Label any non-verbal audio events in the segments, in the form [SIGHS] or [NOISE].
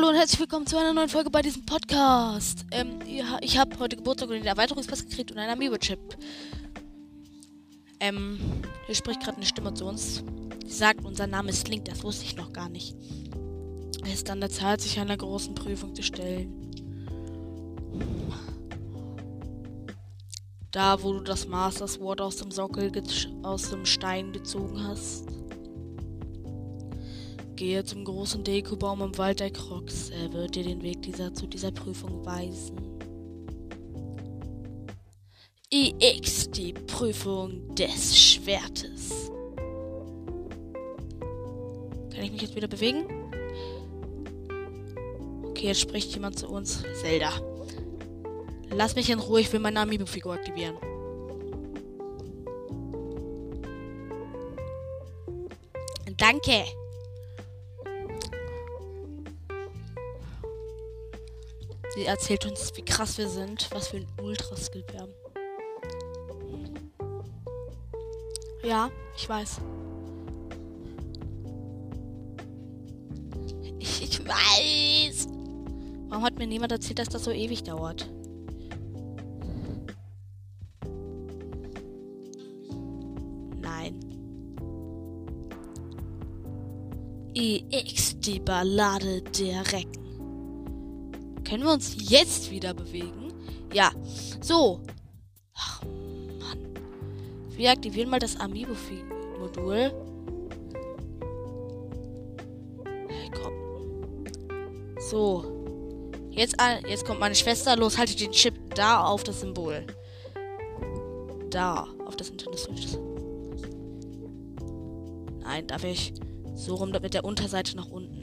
Hallo und herzlich willkommen zu einer neuen Folge bei diesem Podcast. Ähm, ich habe heute Geburtstag und den Erweiterungspass gekriegt und einen Amiibo-Chip. Ähm, hier spricht gerade eine Stimme zu uns. Sie sagt, unser Name ist Link, das wusste ich noch gar nicht. Es ist an der Zeit, sich einer großen Prüfung zu stellen. Da, wo du das Master Sword aus dem Sockel aus dem Stein gezogen hast. Gehe zum großen Dekobaum im Wald der Crocs. Er wird dir den Weg dieser, zu dieser Prüfung weisen. IX, die Prüfung des Schwertes. Kann ich mich jetzt wieder bewegen? Okay, jetzt spricht jemand zu uns. Zelda. Lass mich in Ruhe, ich will meine Amiibo-Figur aktivieren. Danke. Sie erzählt uns, wie krass wir sind, was für ein Ultra-Skill wir haben. Ja, ich weiß. Ich, ich weiß. Warum hat mir niemand erzählt, dass das so ewig dauert? Nein. EX, die Ballade Recken. Können wir uns jetzt wieder bewegen? Ja. So. Ach, Mann. Wir aktivieren mal das Amiibo-Modul. Hey, komm. So. Jetzt, jetzt kommt meine Schwester. Los, halte den Chip da auf das Symbol. Da, auf das Nintendo Switch. Nein, darf ich so rum mit der Unterseite nach unten.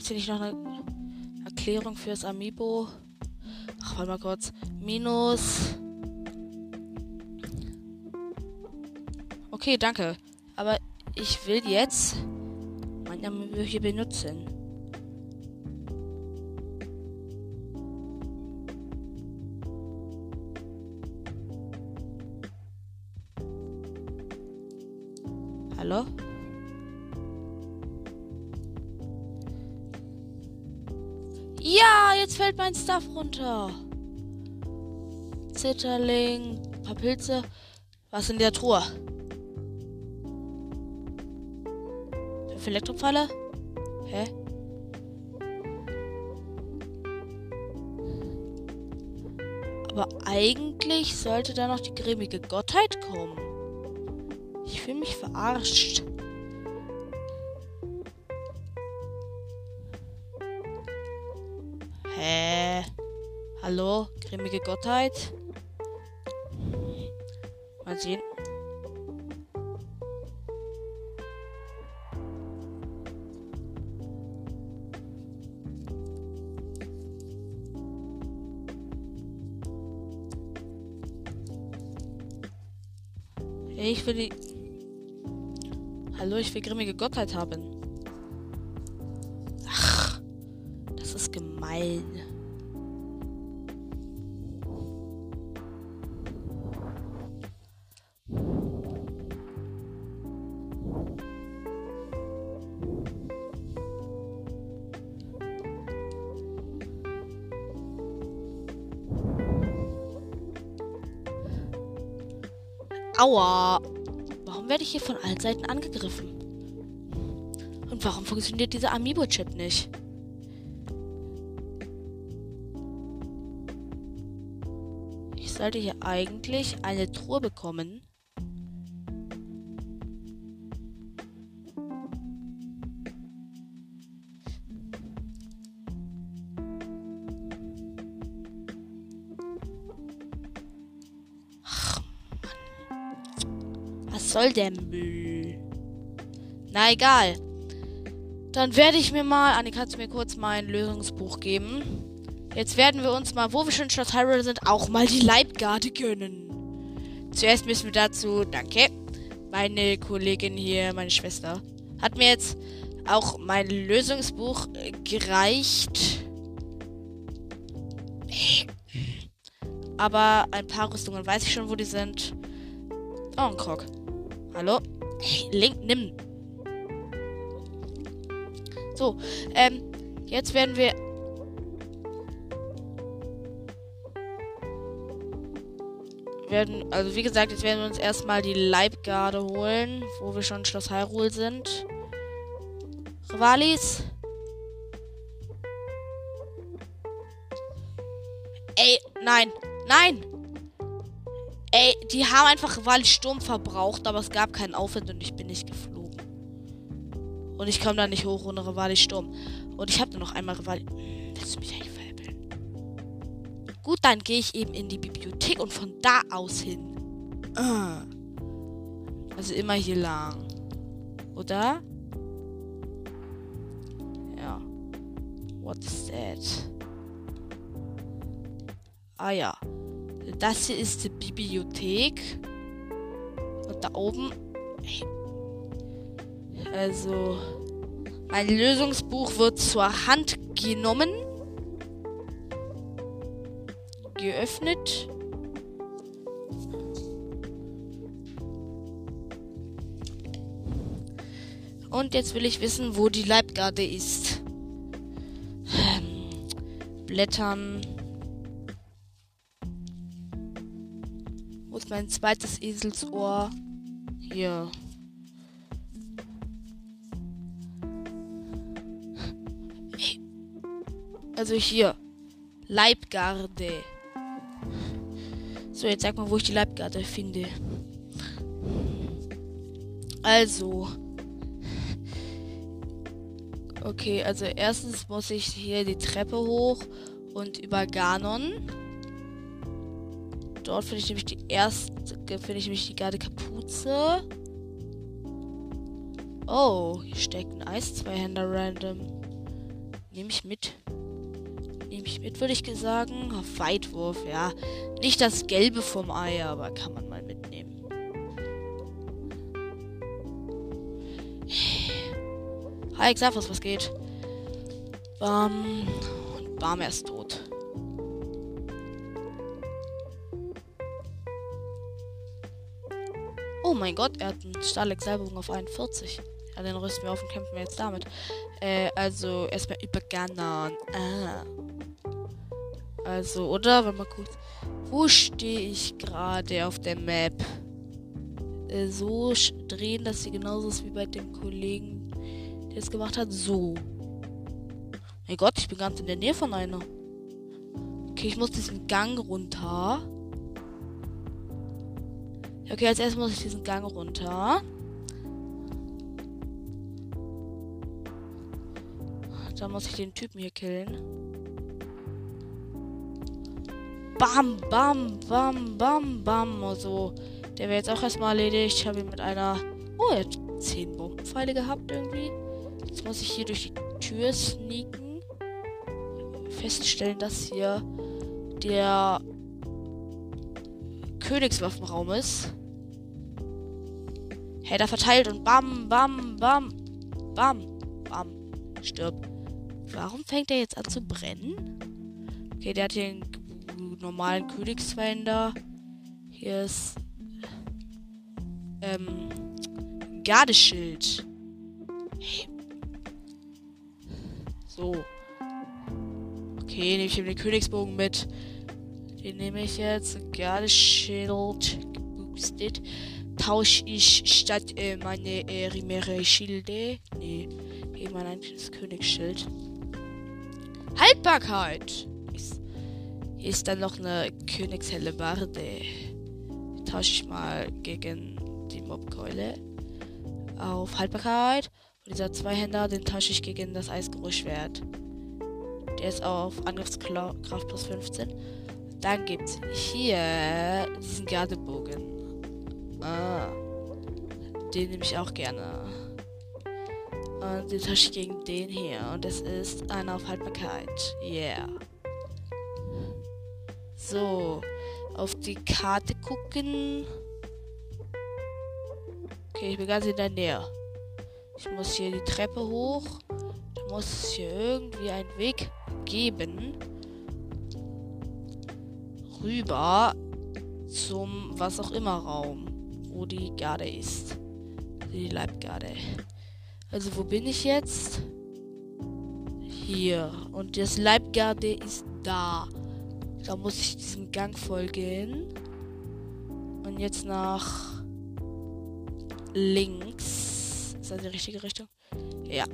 Gibt es hier nicht noch eine Erklärung für das Amiibo? Ach, warte mal kurz. Minus. Okay, danke. Aber ich will jetzt mein Amiibo hier benutzen. Fällt mein Stuff runter. Zitterling, ein paar Pilze. Was in der Truhe? Fünf Elektropfeile? Hä? Aber eigentlich sollte da noch die grimmige Gottheit kommen. Ich fühle mich verarscht. Hallo? Grimmige Gottheit? Mal sehen. Ich will die. Hallo, ich will grimmige Gottheit haben. gemein. Aua! Warum werde ich hier von allen Seiten angegriffen? Und warum funktioniert dieser Amiibo-Chip nicht? sollte hier eigentlich eine Truhe bekommen. Soll der Müll? Na egal. Dann werde ich mir mal, Annika, kannst du mir kurz mein Lösungsbuch geben? Jetzt werden wir uns mal, wo wir schon in Schloss Hyrule sind, auch mal die Leibgarde gönnen. Zuerst müssen wir dazu, danke, meine Kollegin hier, meine Schwester, hat mir jetzt auch mein Lösungsbuch gereicht. Aber ein paar Rüstungen weiß ich schon, wo die sind. Oh, ein Krog. Hallo? Link, nimm. So, ähm, jetzt werden wir werden, also wie gesagt, jetzt werden wir uns erstmal die Leibgarde holen, wo wir schon Schloss Hyrule sind. Rivalis. Ey, nein, nein! Ey, die haben einfach Rivalis Sturm verbraucht, aber es gab keinen Aufwind und ich bin nicht geflogen. Und ich komme da nicht hoch ohne Rivalis Sturm. Und ich habe nur noch einmal Rivalis. Hm, willst du mich eigentlich Gut, dann gehe ich eben in die Bibliothek und von da aus hin. Ah. Also immer hier lang. Oder? Ja. What is that? Ah ja. Das hier ist die Bibliothek. Und da oben. Also. Mein Lösungsbuch wird zur Hand genommen geöffnet. Und jetzt will ich wissen, wo die Leibgarde ist. Ähm, Blättern. Mein zweites Eselsohr? Hier. Also hier. Leibgarde. So, jetzt sag mal, wo ich die Leibgarde finde. Also. Okay, also erstens muss ich hier die Treppe hoch und über Ganon. Dort finde ich nämlich die erste, finde ich nämlich die Garde Kapuze. Oh, hier steckt ein Eis-Zweihänder random. Nehme ich mit nehme ich mit, würde ich sagen. Weitwurf, ja. Nicht das Gelbe vom Ei, aber kann man mal mitnehmen. Hi, Xaphos, was geht? Bam. Und Bam, er ist tot. Oh mein Gott, er hat einen Stahlexalbogen auf 41. Ja, den rüsten wir auf und kämpfen wir jetzt damit. Äh, also erstmal über Ganon. Ah. Also, oder? Wenn man guckt. Wo stehe ich gerade auf der Map? Äh, so drehen, dass sie genauso ist wie bei dem Kollegen, der es gemacht hat. So. Mein Gott, ich bin ganz in der Nähe von einer. Okay, ich muss diesen Gang runter. Okay, als erstes muss ich diesen Gang runter. Dann muss ich den Typen hier killen. Bam, bam, bam, bam, bam. Also, der wäre jetzt auch erstmal erledigt. Ich habe ihn mit einer. Oh, er hat 10 Bombenpfeile gehabt irgendwie. Jetzt muss ich hier durch die Tür sneaken. Feststellen, dass hier der Königswaffenraum ist. Hey, da verteilt und bam, bam, bam, bam, bam. Stirb. Warum fängt er jetzt an zu brennen? Okay, der hat hier einen normalen Königswein da. Hier ist ähm, Gardeschild. Hey. So. Okay, nehme ich eben den Königsbogen mit. Den nehme ich jetzt. Gardeschild geboostet. Tausche ich statt äh, meine äh, Rimere Schilde. Nee, mein eigenes Königsschild. Haltbarkeit! Hier ist dann noch eine Königshellebarde. Tausche ich mal gegen die Mobkeule. Auf Haltbarkeit. Und dieser Zweihänder, den tausche ich gegen das Eisgeruchschwert. Der ist auf Angriffskraft plus 15. Dann gibt es hier diesen Gardebogen. Ah. Den nehme ich auch gerne. Und den tausche ich gegen den hier. Und das ist einer auf Haltbarkeit. Yeah. So, auf die Karte gucken. Okay, ich bin ganz in der Nähe. Ich muss hier die Treppe hoch. Da muss es hier irgendwie einen Weg geben. rüber zum was auch immer Raum, wo die Garde ist. Die Leibgarde. Also wo bin ich jetzt? Hier. Und das Leibgarde ist da. Da muss ich diesem Gang folgen. Und jetzt nach links. Ist das die richtige Richtung? Ja.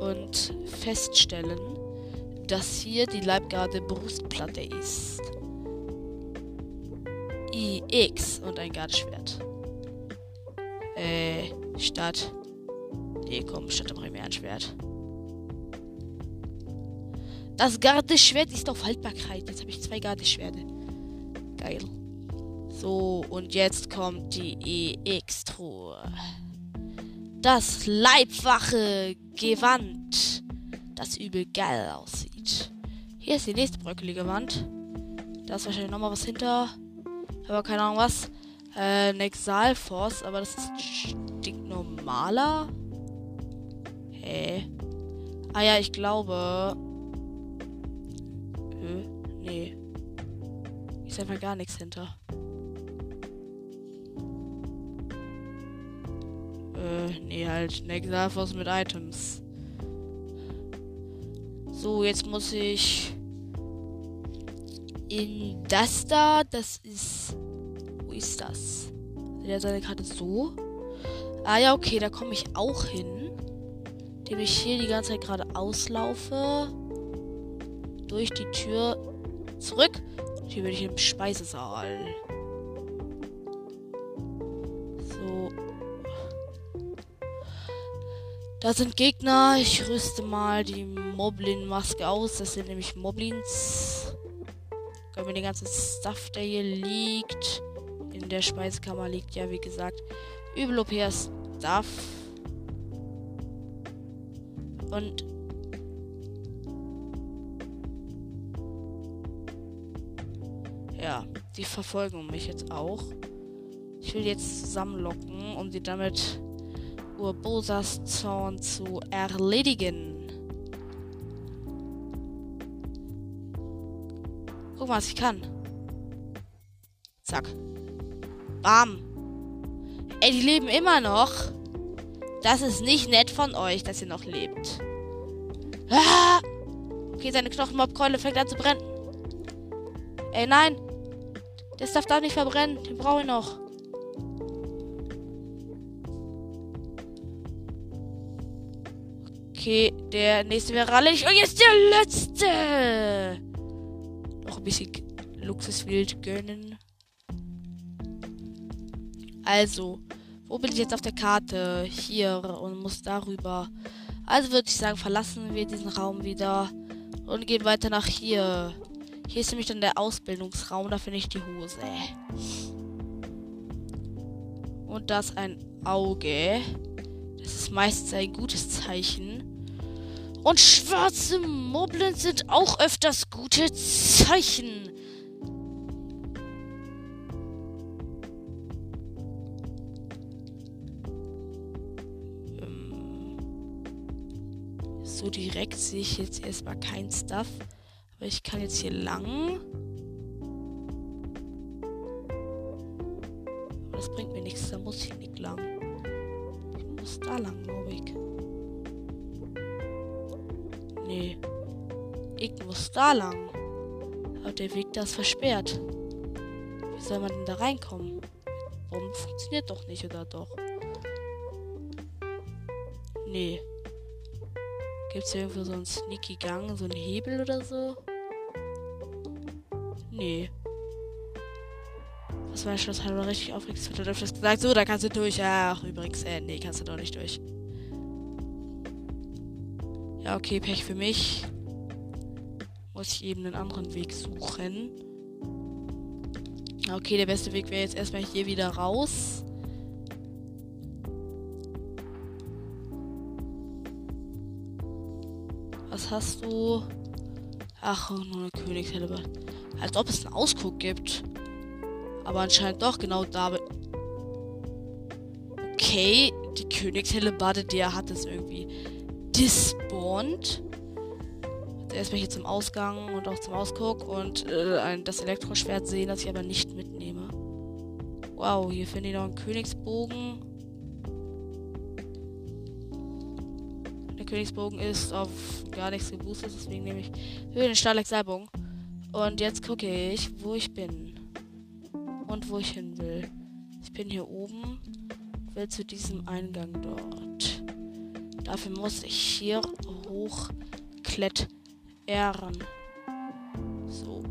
Und feststellen, dass hier die Leibgarde Brustplatte ist. IX und ein Gardeschwert. Äh, statt. Nee, komm, statt dem Primärschwert. Das Gardeschwert ist auf Haltbarkeit. Jetzt habe ich zwei Gardeschwerte. Geil. So, und jetzt kommt die EX-Truhe. Das Leibwache Gewand. Das übel geil aussieht. Hier ist die nächste bröckelige Wand. Da ist wahrscheinlich nochmal was hinter. Aber keine Ahnung was. Äh, ein Exalforce, aber das ist stinknormaler. Hä? Ah ja, ich glaube. Hä? Nee. Ist einfach gar nichts hinter. Äh, nee, halt ein Exalforce mit Items. So, jetzt muss ich in das da. Das ist. Wo ist das? Der seine Karte so. Ah ja, okay, da komme ich auch hin. Indem ich hier die ganze Zeit gerade auslaufe. Durch die Tür zurück. Hier bin ich im Speisesaal. So. Da sind Gegner. Ich rüste mal die Moblin-Maske aus. Das sind nämlich Moblins. Können wir den ganzen Stuff, der hier liegt. In der Speisekammer liegt ja, wie gesagt, übel OP Stuff. Und ja, die verfolgen mich jetzt auch. Ich will jetzt zusammenlocken, um sie damit Urbosas Zorn zu erledigen. Guck mal, was ich kann. Zack. Bam. Ey, die leben immer noch. Das ist nicht nett von euch, dass ihr noch lebt. Ah! Okay, seine Knochenmobkeule fängt an zu brennen. Ey, nein. Das darf da nicht verbrennen. Den brauche ich noch. Okay, der nächste wäre rallig. Und jetzt der letzte ein bisschen Luxuswild gönnen. Also, wo bin ich jetzt auf der Karte? Hier und muss darüber. Also würde ich sagen, verlassen wir diesen Raum wieder und gehen weiter nach hier. Hier ist nämlich dann der Ausbildungsraum, da finde ich die Hose. Und das ein Auge. Das ist meistens ein gutes Zeichen. Und schwarze Moblins sind auch öfters gute Zeichen. Ähm, so direkt sehe ich jetzt erstmal kein Stuff. Aber ich kann jetzt hier lang. Aber das bringt mir nichts, da muss ich nicht lang. Ich muss da lang, glaube ich. Nee. Ich muss da lang. Aber der Weg da ist versperrt. Wie soll man denn da reinkommen? Warum funktioniert doch nicht, oder doch? Nee. Gibt's hier irgendwo so einen sneaky Gang, so einen Hebel oder so? Nee. Das war schon halber richtig aufregend. Hat er öfters gesagt, so, da kannst du durch. Ach, übrigens, äh, nee, kannst du doch nicht durch. Okay, Pech für mich. Muss ich eben einen anderen Weg suchen. Okay, der beste Weg wäre jetzt erstmal hier wieder raus. Was hast du? Ach, nur eine Königshelle. Als ob es einen Ausguck gibt. Aber anscheinend doch genau da. Okay, die Königshelle Bade, der hat es irgendwie gespawnt. erstmal hier zum Ausgang und auch zum Ausguck und äh, das Elektroschwert sehen, das ich aber nicht mitnehme. Wow, hier finde ich noch einen Königsbogen. Der Königsbogen ist auf gar nichts geboostet, deswegen nehme ich Höhe den Stahlexalbogen. Und jetzt gucke ich, wo ich bin. Und wo ich hin will. Ich bin hier oben, will zu diesem Eingang dort. Dafür muss ich hier hochklettern. So.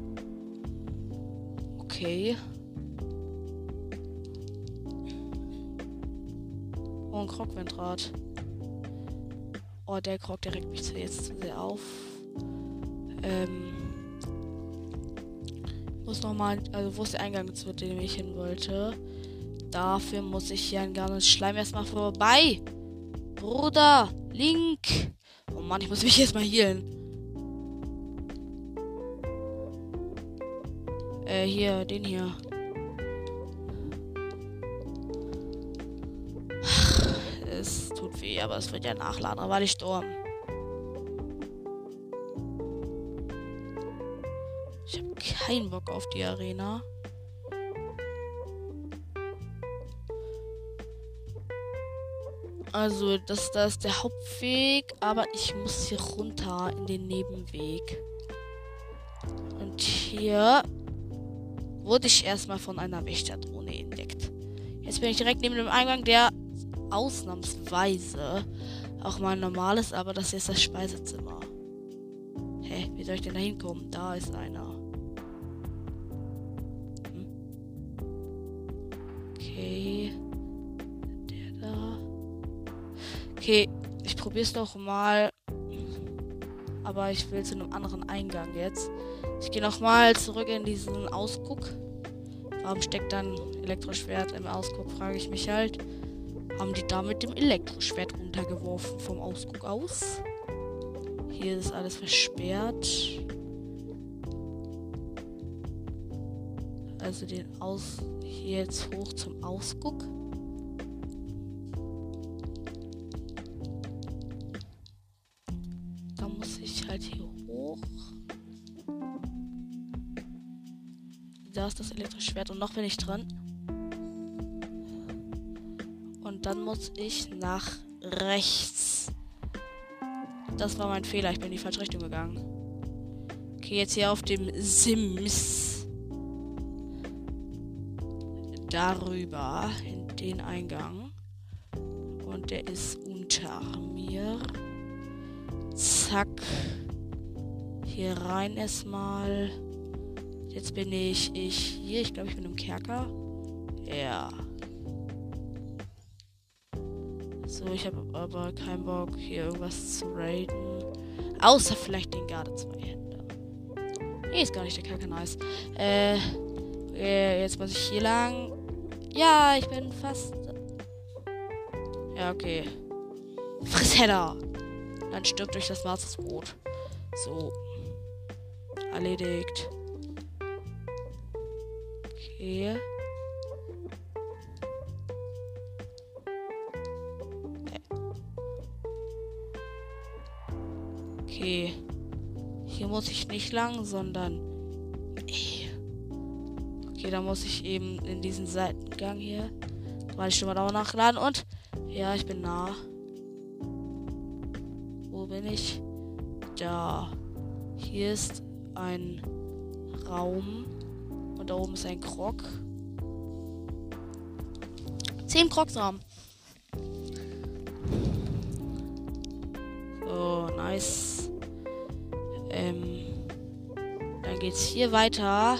Okay. Oh, ein Krogwindrad. Oh, der Krog, der regt mich jetzt zu sehr auf. Ähm. Muss nochmal, also wo ist der Eingang zu dem ich hin wollte? Dafür muss ich hier an Garnens Schleim erstmal vorbei. Bruder, Link. Oh Mann, ich muss mich jetzt mal healen. Äh, hier, den hier. Es tut weh, aber es wird ja nachladen, aber ich Sturm. Ich habe keinen Bock auf die Arena. Also, das, das ist der Hauptweg, aber ich muss hier runter in den Nebenweg. Und hier wurde ich erstmal von einer Wächterdrohne entdeckt. Jetzt bin ich direkt neben dem Eingang, der ausnahmsweise auch mal normal ist, aber das hier ist das Speisezimmer. Hä, wie soll ich denn da hinkommen? Da ist einer. Okay, ich probiere es noch mal. Aber ich will zu einem anderen Eingang jetzt. Ich gehe noch mal zurück in diesen Ausguck. Warum steckt dann Elektroschwert im Ausguck, frage ich mich halt. Haben die da mit dem Elektroschwert runtergeworfen vom Ausguck aus? Hier ist alles versperrt. Also den Aus hier jetzt hoch zum Ausguck. Das elektrische Schwert und noch bin ich dran. Und dann muss ich nach rechts. Das war mein Fehler. Ich bin in die falsche Richtung gegangen. Okay, jetzt hier auf dem Sims. Darüber in den Eingang. Und der ist unter mir. Zack. Hier rein erstmal. Jetzt bin ich, ich hier. Ich glaube, ich bin im Kerker. Ja. So, ich habe aber keinen Bock, hier irgendwas zu raiden. Außer vielleicht den Garde zwei Hände. Nee, ist gar nicht der Kerker nice. Äh, äh, jetzt muss ich hier lang. Ja, ich bin fast. Ja, okay. Friss Header. Dann stirbt durch das Brot. So. Erledigt. Okay. Okay. Hier muss ich nicht lang, sondern. Okay, da muss ich eben in diesen Seitengang hier. Weil ich schon mal dauer nachladen und. Ja, ich bin nah bin ich? Da. Hier ist ein Raum. Und da oben ist ein Krog. Zehn Krogs haben. So, nice. Ähm, dann geht's hier weiter.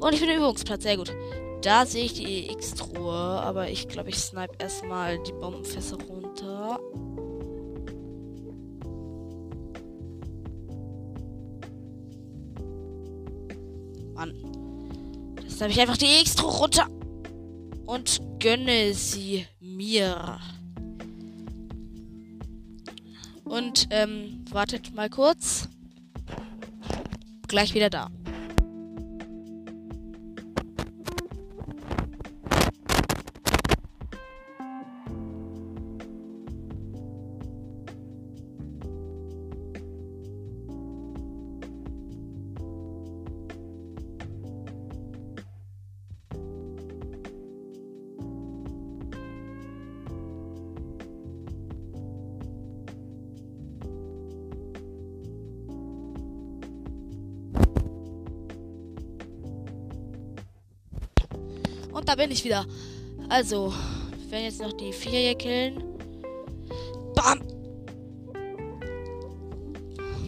Und ich bin im Übungsplatz, sehr gut. Da sehe ich die X-Truhe, aber ich glaube, ich snipe erstmal die Bombenfässer runter. Jetzt habe ich einfach die Extra runter und gönne sie mir. Und ähm, wartet mal kurz. Gleich wieder da. Da bin ich wieder. Also, wir werden jetzt noch die vier hier killen. Bam!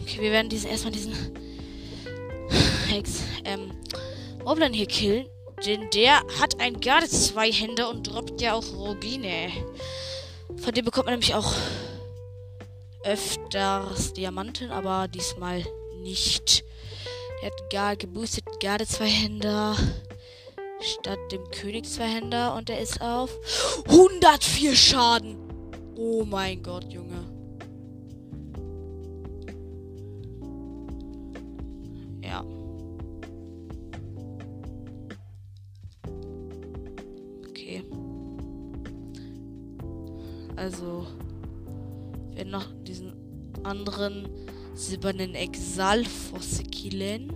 Okay, wir werden diesen erstmal diesen [SIGHS] Hex, ähm, Moblin hier killen. Denn der hat ein Garde zwei Hände und droppt ja auch Rubine. Von dem bekommt man nämlich auch öfters Diamanten, aber diesmal nicht. Er hat gar geboostet Garde zwei Hände statt dem König zwei Hände und er ist auf 104 Schaden. Oh mein Gott, Junge. Ja. Okay. Also, wir noch diesen anderen silbernen Exalfosse killen.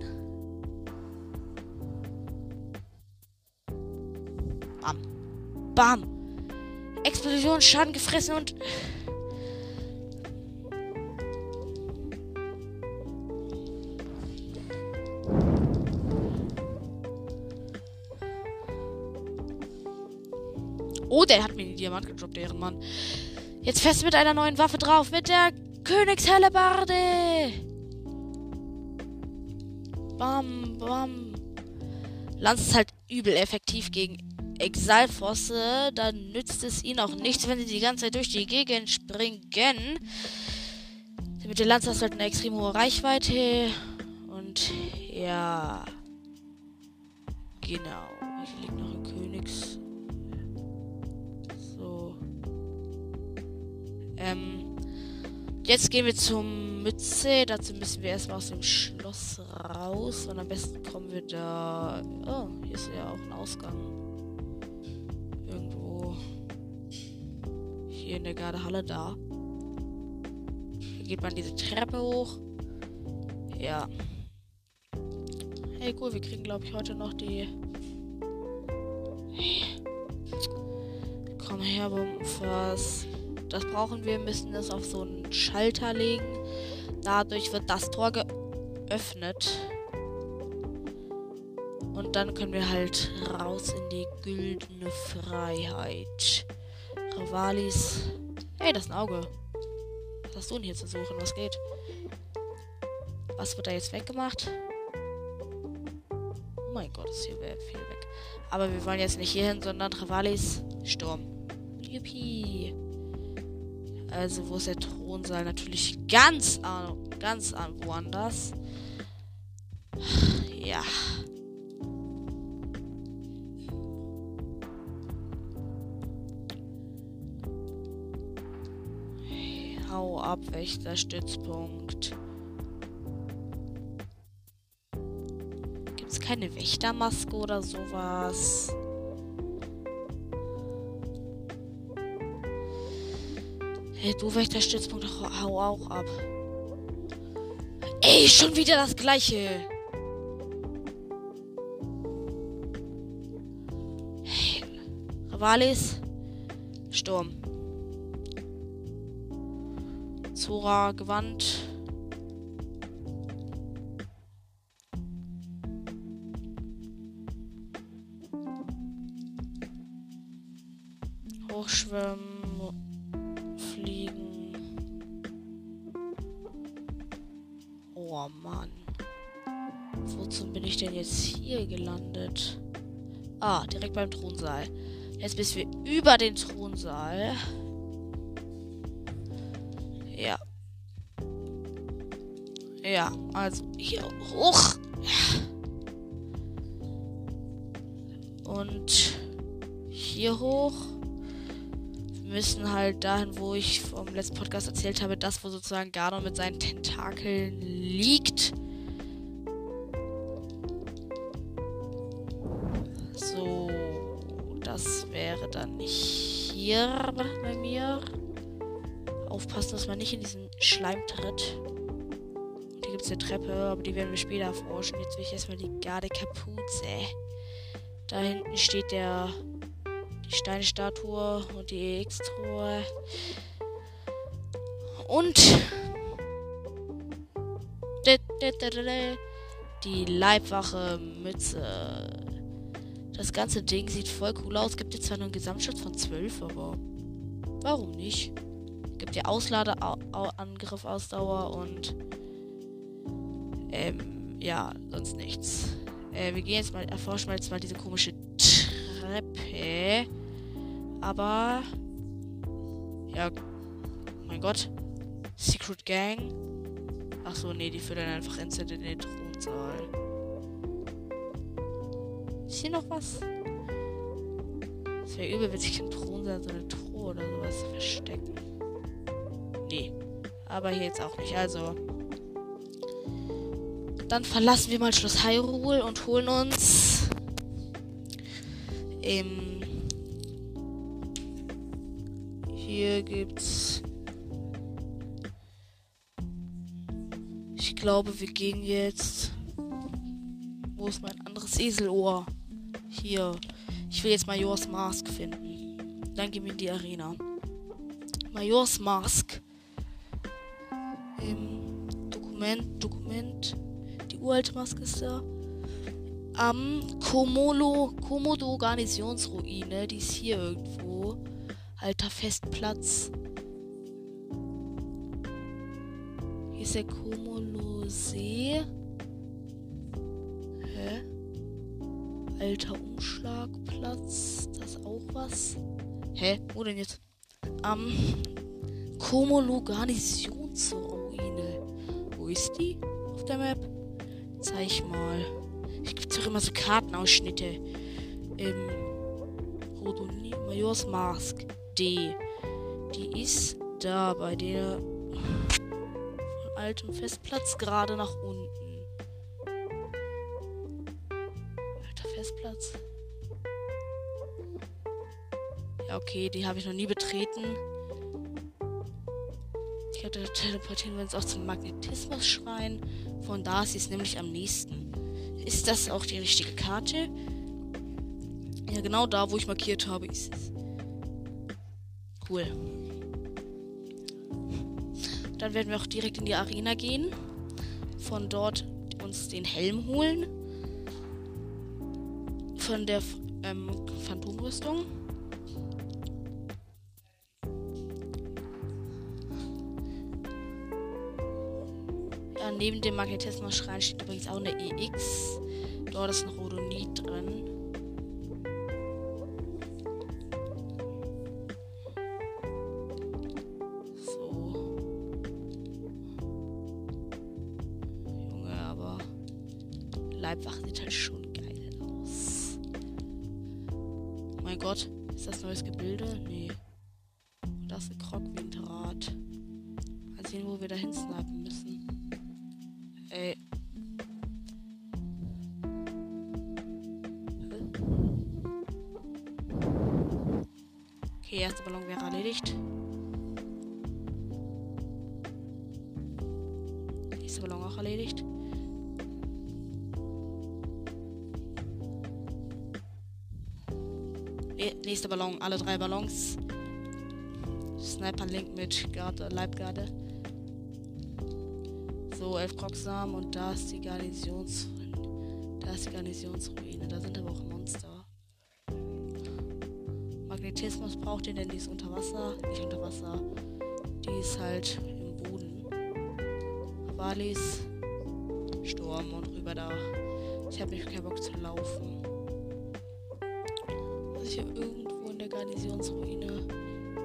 Bam. Bam. Explosion, Schaden gefressen und. Oh, der hat mir den Diamant gedroppt, deren Mann. Jetzt fest mit einer neuen Waffe drauf, mit der Königshellebarde. Bam, bam. Lanz ist halt übel effektiv gegen Exalfosse. Dann nützt es ihnen auch nichts, wenn sie die ganze Zeit durch die Gegend springen. Mit der Lanze hast du halt eine extrem hohe Reichweite. Und ja. Genau. Hier liegt noch ein Königs. So. Ähm. Jetzt gehen wir zum Mütze. Dazu müssen wir erstmal aus dem Schloss raus. Und am besten kommen wir da. Oh, hier ist ja auch ein Ausgang. Hier in der Gardehalle da. Geht man diese Treppe hoch. Ja. Hey, cool, wir kriegen, glaube ich, heute noch die. Komm her, Bombenfass. Das brauchen wir, müssen es auf so einen Schalter legen. Dadurch wird das Tor geöffnet. Und dann können wir halt raus in die güldene Freiheit. Rivalis. Hey, das ist ein Auge. Was hast du denn hier zu suchen? Was geht? Was wird da jetzt weggemacht? Oh mein Gott, ist hier viel weg. Aber wir wollen jetzt nicht hier hin, sondern Rivalis Sturm. Yuppie. Also, wo ist der Thronsaal? Natürlich ganz an, ganz an woanders. Hau ab, Wächter, Stützpunkt. Gibt's keine Wächtermaske oder sowas? Hey, du Wächterstützpunkt, hau auch ab. Ey, schon wieder das gleiche. Hey, Ravalis, Sturm. Zora, Gewand. Hochschwimmen. Oh Mann. Wozu bin ich denn jetzt hier gelandet? Ah, direkt beim Thronsaal. Jetzt bis wir über den Thronsaal. Also hier hoch. Und hier hoch müssen halt dahin, wo ich vom letzten Podcast erzählt habe, das, wo sozusagen Gardon mit seinen Tentakeln liegt. So, das wäre dann hier bei mir. Aufpassen, dass man nicht in diesen Schleim tritt. Eine Treppe, aber die werden wir später erforschen. Jetzt will ich erstmal die Garde Kapuze. Da hinten steht der die Steinstatue und die EX-Truhe. Und die Leibwache Mütze. Das ganze Ding sieht voll cool aus. Gibt jetzt zwar nur einen Gesamtschutz von 12, aber warum nicht? Gibt ja Ausladeangriff, Ausdauer und ähm, ja, sonst nichts. Äh, wir gehen jetzt mal, erforschen wir jetzt mal diese komische Treppe. Aber ja, mein Gott. Secret Gang. Ach so, nee, die führen dann einfach instant in den Thronsaal. Ist hier noch was? Es wäre übel, wenn sich im Thronsaal so eine Truhe oder sowas verstecken. Nee. Aber hier jetzt auch nicht. Also. Dann verlassen wir mal Schloss Hyrule und holen uns. Ähm. Hier gibt's. Ich glaube, wir gehen jetzt. Wo ist mein anderes Eselohr? Hier. Ich will jetzt Majors Mask finden. Dann gehen wir in die Arena. Majors Mask. Im Dokument, Dokument. Uralte Maske ist da. Am Komolo, Komodo Garnisonsruine. Die ist hier irgendwo. Alter Festplatz. Hier ist der Komolo See. Hä? Alter Umschlagplatz. Das ist auch was. Hä? Wo denn jetzt? Am Komolo Garnisonsruine. Wo ist die? Auf der Map? Zeig mal. Ich gibt doch immer so Kartenausschnitte. Ähm. Rodoni Majors Mask. D. Die ist da bei der von altem Festplatz gerade nach unten. Alter Festplatz. Ja, okay, die habe ich noch nie betreten. Ich da teleportieren wir uns auch zum Magnetismus-Schrein. Von da ist es nämlich am nächsten. Ist das auch die richtige Karte? Ja, genau da, wo ich markiert habe, ist es. Cool. Dann werden wir auch direkt in die Arena gehen. Von dort uns den Helm holen. Von der ähm, Phantomrüstung. Neben dem Magnetismus-Schrein steht übrigens auch eine EX. Dort ist ein Rodonit drin. So. Junge, aber Leibwache sieht halt schon geil aus. Oh mein Gott, ist das neues Gebilde? Nee. Das ist ein Krog-Winterrad. Mal sehen, wo wir da hinsnappen müssen. Ey. Okay, erster Ballon wäre erledigt. Nächster Ballon auch erledigt. Nächster Ballon, alle drei Ballons. Sniper Link mit Garde, Leibgarde. So, elf Krocksamen und da ist die Garnisons. Da ist die Garnisonsruine. Da sind aber auch Monster. Magnetismus braucht ihr, denn die ist unter Wasser. Nicht unter Wasser. Die ist halt im Boden. Valis. Sturm und rüber da. Ich habe nicht keinen Bock zu laufen. Also hier irgendwo in der Garnisonsruine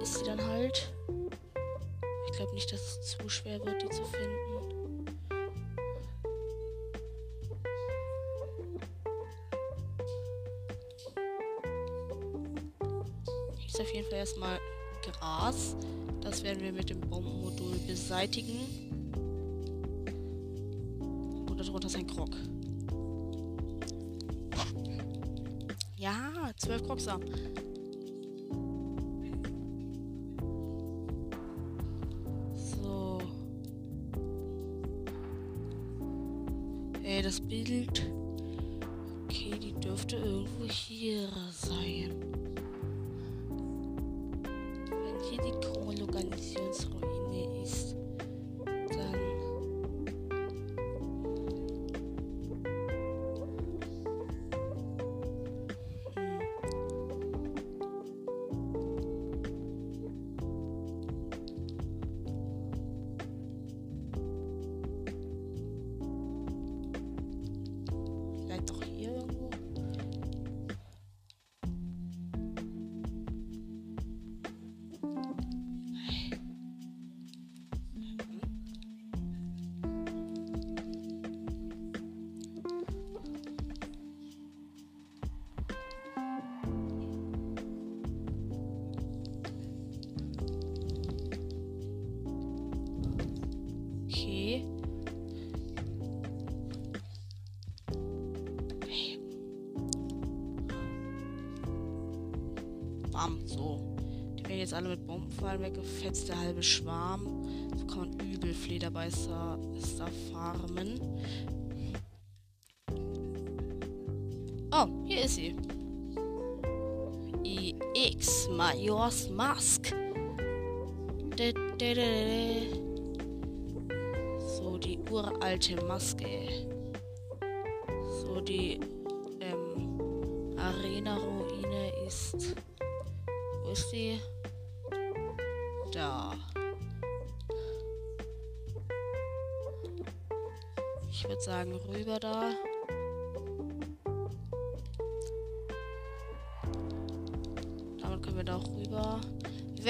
ist sie dann halt. Ich glaube nicht, dass es zu schwer wird, Ist auf jeden Fall erstmal Gras. Das werden wir mit dem Bombenmodul beseitigen. Und darunter ist ein Krog. Ja, zwölf Krogsamen. Schwarm. So. Die werden jetzt alle mit Bombenfallen weggefetzt, der halbe Schwarm. So kann man übel Flederbeißer farmen. Oh, hier ist sie. EX Majors Mask. So, die uralte Maske. So, die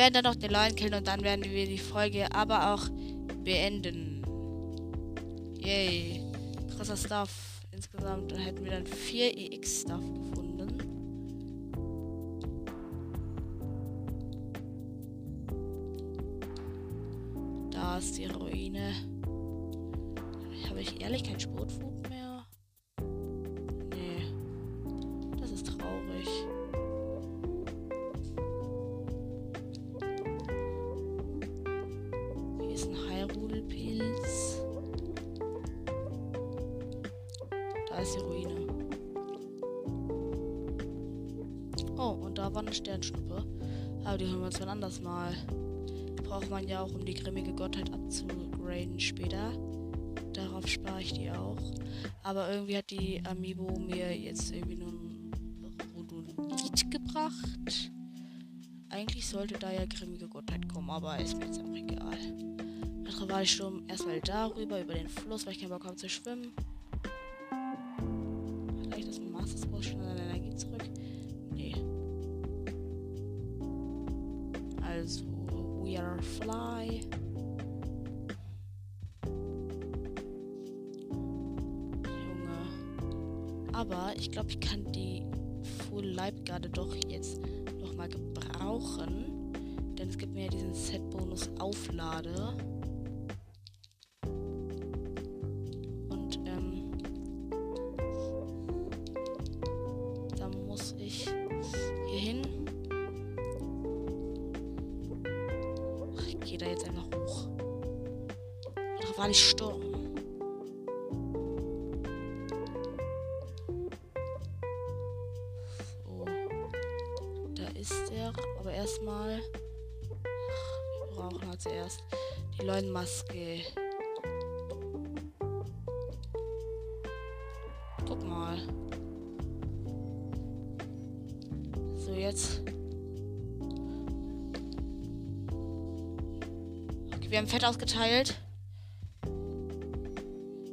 werden dann noch den Lion killen und dann werden wir die Folge aber auch beenden. Yay. Krasser Stuff. Insgesamt hätten wir dann 4 EX-Stuff gefunden. Da ist die Ruine. Habe ich ehrlich kein Sportfood mehr? Grimmige Gottheit abzugraden später. Darauf spare ich die auch. Aber irgendwie hat die Amiibo mir jetzt irgendwie nur ein Rodonit gebracht. Eigentlich sollte da ja grimmige Gottheit kommen, aber ist mir jetzt auch egal. Dann war ich schon erstmal darüber, über den Fluss, weil ich keinen Bock habe zu schwimmen. Vielleicht das Master Sword schon an Energie zurück. Nee. Also, we are fly. Aber ich glaube, ich kann die Full Life gerade doch jetzt nochmal gebrauchen. Denn es gibt mir ja diesen Set-Bonus Auflade. Ausgeteilt.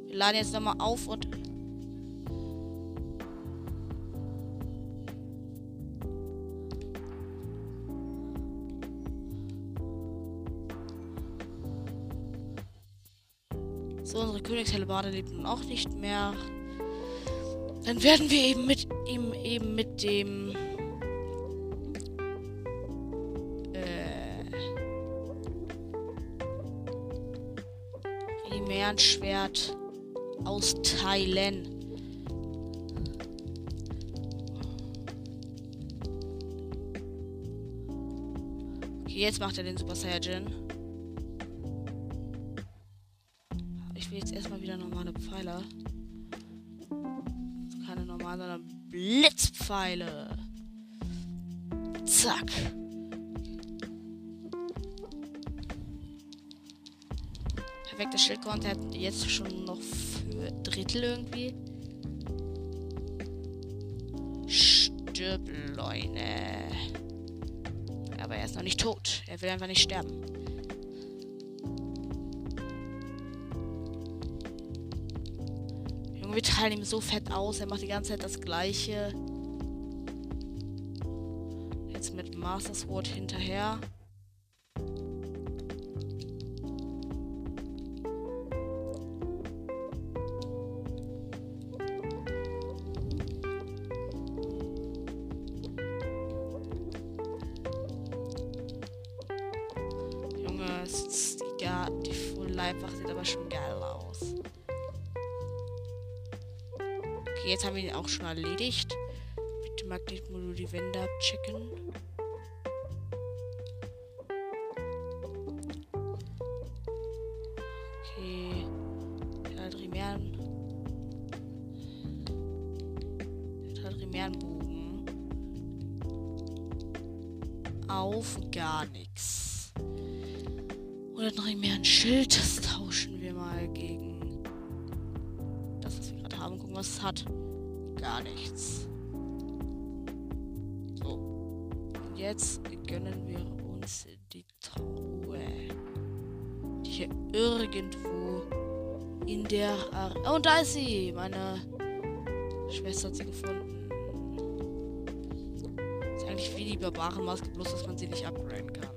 Wir laden jetzt nochmal auf und. So, unsere Königshellebarde lebt nun auch nicht mehr. Dann werden wir eben mit ihm eben mit dem Chimärenschwert austeilen. Okay, jetzt macht er den Super Saiyajin. Ich will jetzt erstmal wieder normale Pfeile. Also keine normalen, sondern Blitzpfeile. Zack. Schildkorn, der hat jetzt schon noch für Drittel irgendwie. Stirb, Leune. Aber er ist noch nicht tot. Er will einfach nicht sterben. Junge, wir teilen ihm so fett aus. Er macht die ganze Zeit das Gleiche. Jetzt mit Master Sword hinterher. die Wände abchecken. Okay. Kadrimären. Kadrimärenbogen. Auf gar nichts. Oder ein Schild, das tauschen wir mal gegen das, was wir gerade haben. Gucken, was es hat. Gar nichts. Jetzt gönnen wir uns die Truhe. Die hier irgendwo in der... Ar oh, da ist sie! Meine Schwester hat sie gefunden. Ist eigentlich wie die Barbarenmaske, bloß dass man sie nicht upgraden kann.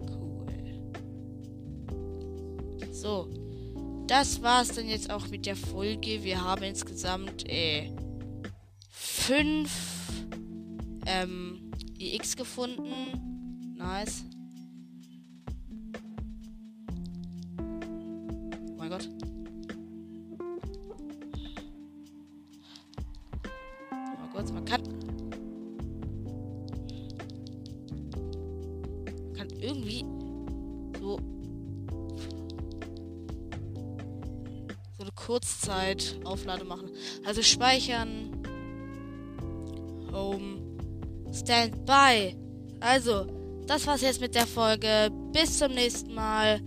Cool. So. Das war's dann jetzt auch mit der Folge. Wir haben insgesamt äh, fünf ähm, EX gefunden. Nice. Kurzzeitauflade machen. Also speichern. Home. Standby. Also, das war's jetzt mit der Folge. Bis zum nächsten Mal.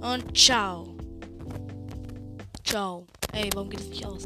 Und ciao. Ciao. Ey, warum geht es nicht aus?